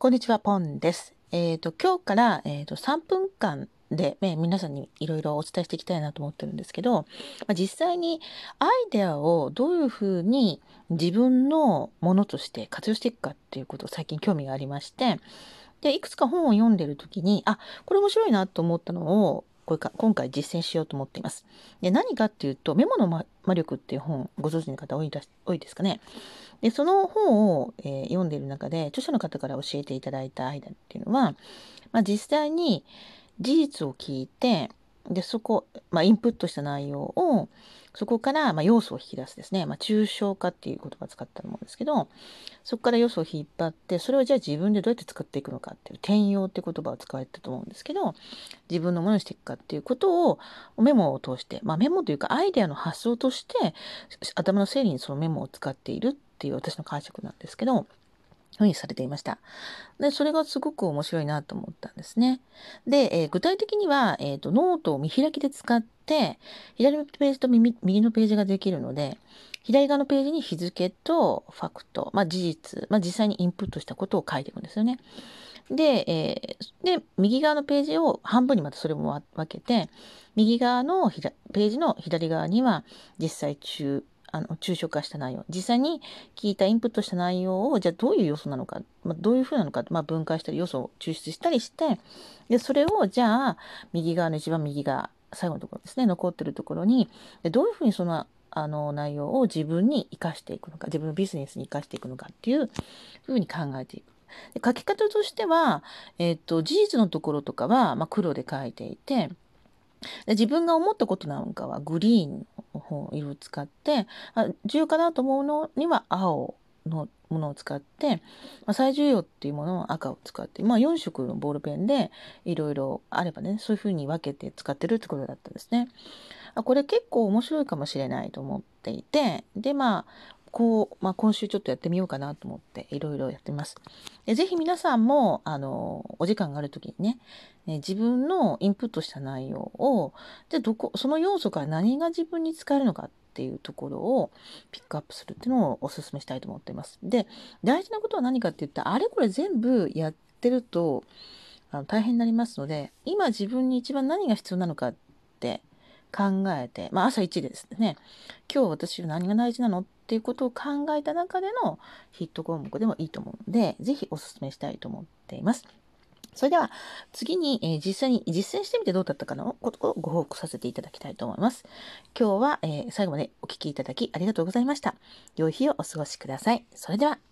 こんにちは、ポンです。えっ、と、今日から、えー、と3分間で、ね、皆さんにいろいろお伝えしていきたいなと思ってるんですけど、まあ、実際にアイデアをどういうふうに自分のものとして活用していくかっていうことを最近興味がありまして、で、いくつか本を読んでる時に、あ、これ面白いなと思ったのを、これか今回実践しようと思っています。で何かっていうと、メモの魔力っていう本、ご存知の方多い多いですかね。で、その本を、えー読んでいる中で、著者の方から教えていただいた間っていうのは、まあ、実際に事実を聞いて、で、そこ、まあ、インプットした内容を、そこから、まあ、要素を引き出すですね。まあ、抽象化っていう言葉を使ったと思うんですけど、そこから要素を引っ張って、それをじゃあ自分でどうやって作っていくのかっていう、転用っていう言葉を使われたと思うんですけど、自分のものにしていくかっていうことをメモを通して、まあ、メモというかアイデアの発想として頭の整理にそのメモを使っているっていう私の解釈なんですけど、ふうにされていました。で、それがすごく面白いなと思ったんですね。で、えー具体的には、えーと、ノートを見開きで使って、左のページと右のページができるので、左側のページに日付とファクト、まあ、事実、まあ、実際にインプットしたことを書いていくんですよね。で、えーで、右側のページを半分にまたそれも分けて、右側のひらページの左側には実際中、あの抽象化した内容実際に聞いたインプットした内容をじゃあどういう要素なのか、まあ、どういうふうなのか、まあ、分解したり要素を抽出したりしてでそれをじゃあ右側の一番右側最後のところですね残ってるところにでどういうふうにそのあの内容を自分に生かしていくのか自分のビジネスに生かしていくのかっていうふうに考えていく。で書き方としては、えっと事実のところとかは、まあ、黒で書いていてで自分が思ったことなんかはグリーン色を使ってあ重要かなと思うのには青のものを使って、まあ、最重要っていうものは赤を使って、まあ、4色のボールペンでいろいろあればねそういうふうに分けて使ってるってことだったんですね。あこれ結構面白いかもしれないと思っていてでまあこう、まあ、今週ちょっとやってみようかなと思っていろいろやってます。でぜひ皆さんもあのお時間がある時にねね自分のインプットした内容をじゃどこその要素から何が自分に使えるのかっていうところをピックアップするっていうのをお勧めしたいと思っています。で大事なことは何かって言ったらあれこれ全部やってるとあの大変になりますので今自分に一番何が必要なのかって考えて、まあ、朝一でですね今日私は何が大事なのっていうことを考えた中でのヒット項目でもいいと思うのでぜひお勧めしたいと思っています。それでは次に、えー実際に実践してみてどうだったかのことをご報告させていただきたいと思います。今日は、えー最後までお聴きいただきありがとうございました。良い日をお過ごしください。それでは。